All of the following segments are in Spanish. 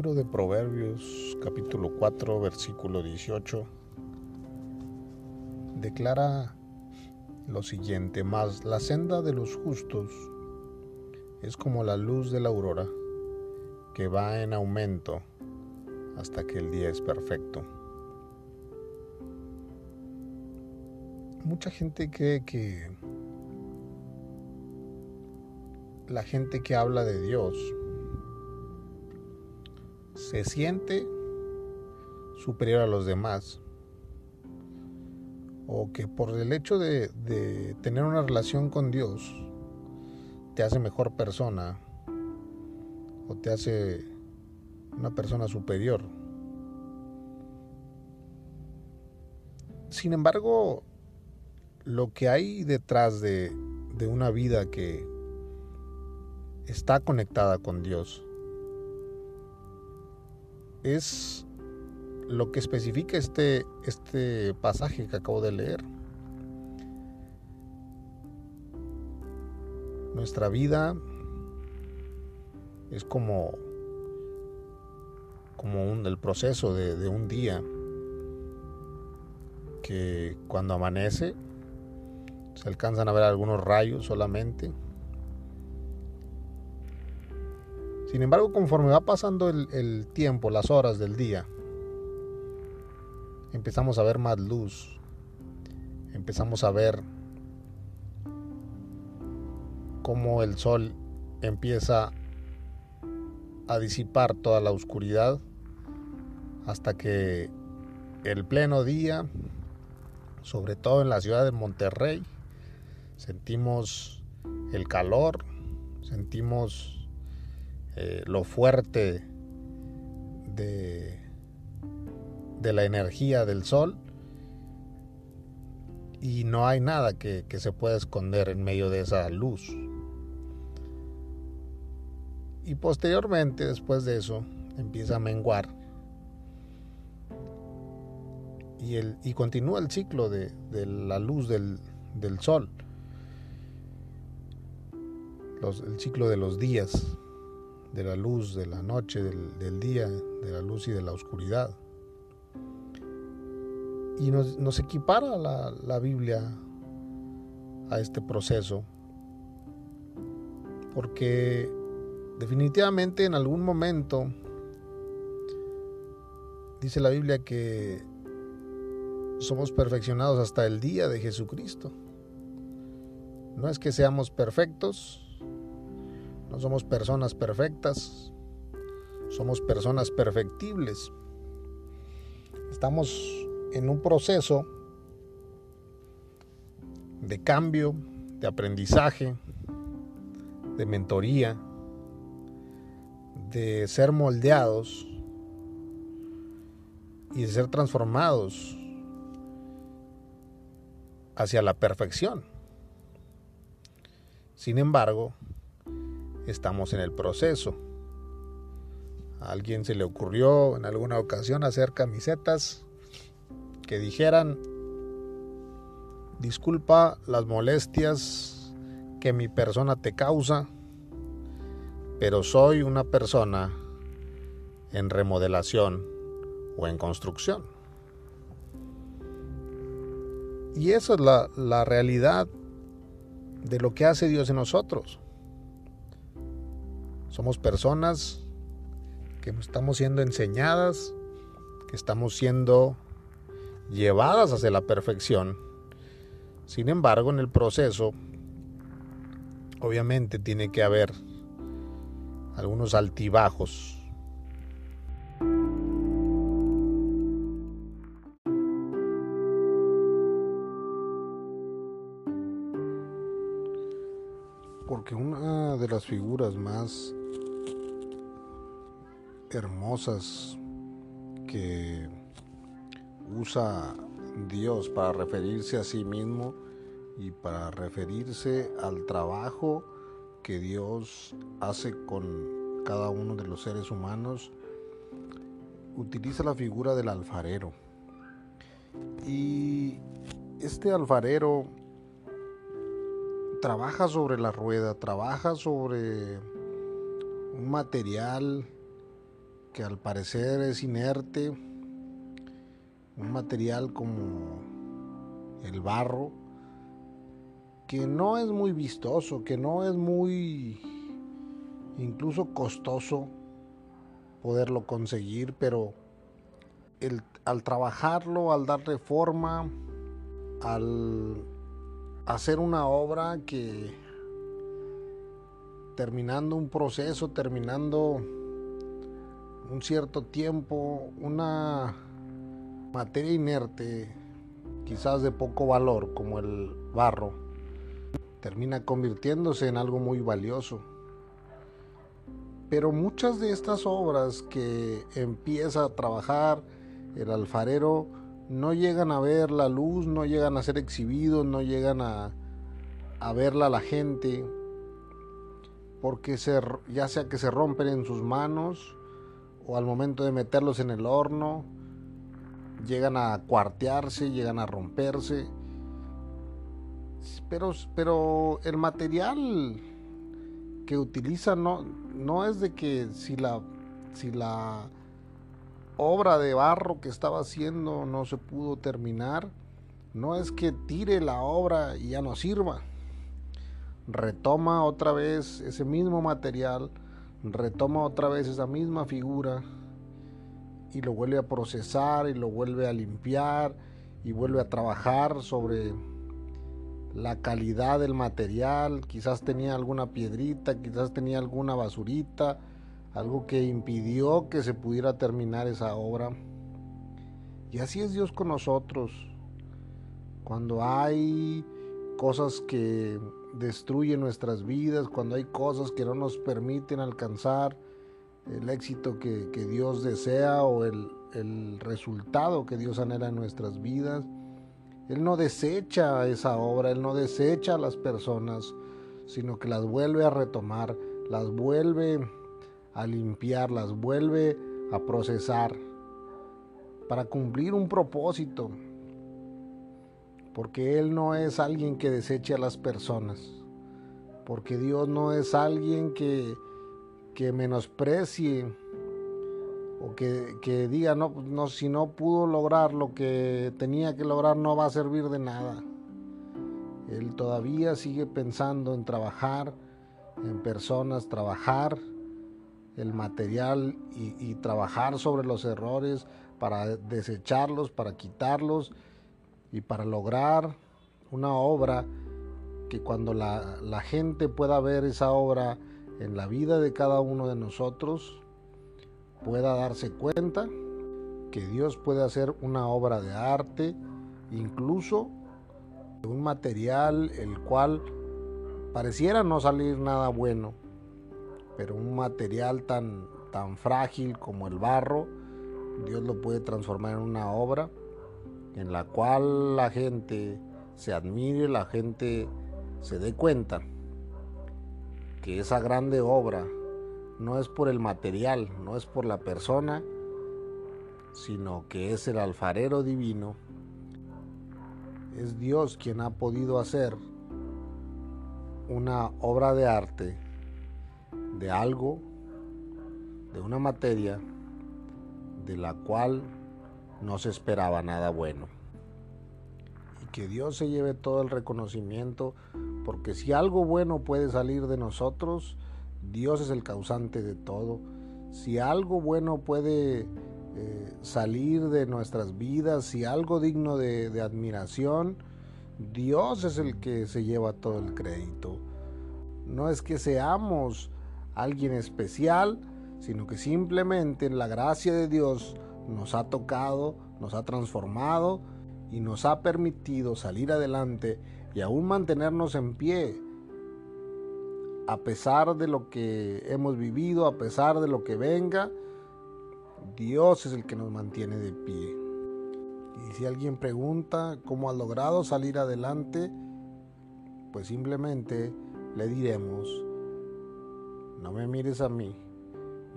libro de Proverbios capítulo 4 versículo 18 declara lo siguiente, más la senda de los justos es como la luz de la aurora que va en aumento hasta que el día es perfecto. Mucha gente cree que la gente que habla de Dios se siente superior a los demás o que por el hecho de, tener una relación con Dios te hace mejor persona o te hace una persona superior. Sin embargo, lo que hay detrás de, una vida que está conectada con Dios es lo que especifica este, este pasaje que acabo de leer. Nuestra vida es como, como un, el proceso de, de un día que cuando amanece se alcanzan a ver algunos rayos solamente. Sin embargo, conforme va pasando el, tiempo, las horas del día, empezamos a ver más luz, empezamos a ver cómo el sol empieza a disipar toda la oscuridad hasta que el pleno día, sobre todo en la ciudad de Monterrey, sentimos el calor, sentimos eh, lo fuerte de de la energía del sol y no hay nada que, se pueda esconder en medio de esa luz. Y posteriormente, después de eso, empieza a menguar. Y, el, y continúa el ciclo de, la luz del, sol. el ciclo de los días, de la luz, de la noche, del, día, de la luz y de la oscuridad y nos, equipara la, Biblia a este proceso, porque definitivamente en algún momento dice la Biblia que somos perfeccionados hasta el día de Jesucristo. No es que seamos perfectos, no somos personas perfectas, somos personas perfectibles. Estamos en un proceso de cambio, de aprendizaje, de mentoría, de ser moldeados y de ser transformados hacia la perfección. Sin embargo, estamos en el proceso. A alguien se le ocurrió en alguna ocasión hacer camisetas que dijeran, disculpa las molestias que mi persona te causa, pero soy una persona en remodelación o en construcción. Y esa es la, la realidad de lo que hace Dios en nosotros. Somos personas que estamos siendo enseñadas, que estamos siendo llevadas hacia la perfección. Sin embargo, en el proceso, obviamente tiene que haber algunos altibajos. Porque una de las figuras más hermosas que usa Dios para referirse a sí mismo y para referirse al trabajo que Dios hace con cada uno de los seres humanos, utiliza la figura del alfarero. Y este alfarero trabaja sobre la rueda, trabaja sobre un material que al parecer es inerte, un material como el barro, que no es muy vistoso, que no es muy incluso costoso poderlo conseguir, pero al trabajarlo, al darle forma, al hacer una obra que terminando un proceso, terminando un cierto tiempo, una materia inerte, quizás de poco valor, como el barro, termina convirtiéndose en algo muy valioso. Pero muchas de estas obras que empieza a trabajar el alfarero no llegan a ver la luz, no llegan a ser exhibidos, no llegan a, a verla la gente, porque ya sea que se rompen en sus manos o al momento de meterlos en el horno, llegan a cuartearse, llegan a romperse. Pero, pero el material que utiliza no, no es de que si la, si la obra de barro que estaba haciendo no se pudo terminar, no es que tire la obra y ya no sirva. Retoma otra vez ese mismo material, retoma otra vez esa misma figura y lo vuelve a procesar y lo vuelve a limpiar y vuelve a trabajar sobre la calidad del material, quizás tenía alguna piedrita, quizás tenía alguna basurita, algo que impidió que se pudiera terminar esa obra. Y así es Dios con nosotros. Cuando hay cosas que destruyen nuestras vidas, cuando hay cosas que no nos permiten alcanzar el éxito que, Dios desea o el, el resultado que Dios anhela en nuestras vidas, Él no desecha esa obra, Él no desecha a las personas, sino que las vuelve a retomar, las vuelve a limpiar, las vuelve a procesar para cumplir un propósito, porque Él no es alguien que deseche a las personas, porque Dios no es alguien que, que menosprecie o que, diga, no, no, si no pudo lograr lo que tenía que lograr, no va a servir de nada. Él todavía sigue pensando en trabajar en personas, trabajar el material y, trabajar sobre los errores para desecharlos, para quitarlos y para lograr una obra que cuando la, la gente pueda ver esa obra en la vida de cada uno de nosotros, pueda darse cuenta que Dios puede hacer una obra de arte, incluso de un material el cual pareciera no salir nada bueno, pero un material tan, tan frágil como el barro, Dios lo puede transformar en una obra en la cual la gente se admire, la gente se dé cuenta que esa grande obra no es por el material, no es por la persona, sino que es el alfarero divino. Es Dios quien ha podido hacer una obra de arte de algo, de una materia de la cual no se esperaba nada bueno. Y que Dios se lleve todo el reconocimiento, porque si algo bueno puede salir de nosotros, Dios es el causante de todo. Si algo bueno puede eh, salir de nuestras vidas, si algo digno de, admiración, Dios es el que se lleva todo el crédito. No es que seamos alguien especial, sino que simplemente la gracia de Dios nos ha tocado, nos ha transformado y nos ha permitido salir adelante y aún mantenernos en pie a pesar de lo que hemos vivido, a pesar de lo que venga, Dios es el que nos mantiene de pie. Y si alguien pregunta cómo ha logrado salir adelante, pues simplemente le diremos, no me mires a mí,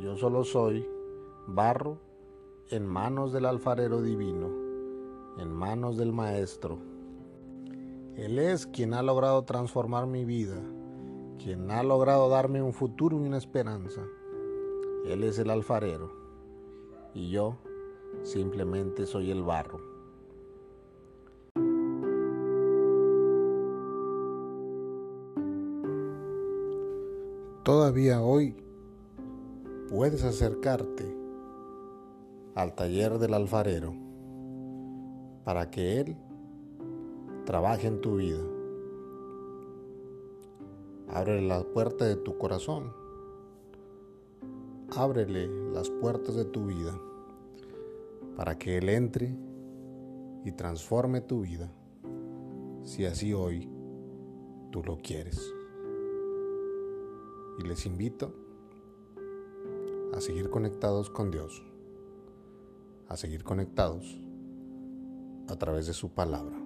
yo solo soy barro en manos del alfarero divino, en manos del maestro. Él es quien ha logrado transformar mi vida quien ha logrado darme un futuro y una esperanza. Él es el alfarero. y yo simplemente soy el barro. Todavía hoy puedes acercarte al taller del alfarero para que Él trabaje en tu vida. Ábrele la puerta de tu corazón. Ábrele las puertas de tu vida para que Él entre y transforme tu vida, si así hoy tú lo quieres. Y les invito a seguir conectados con Dios, a seguir conectados a través de su palabra.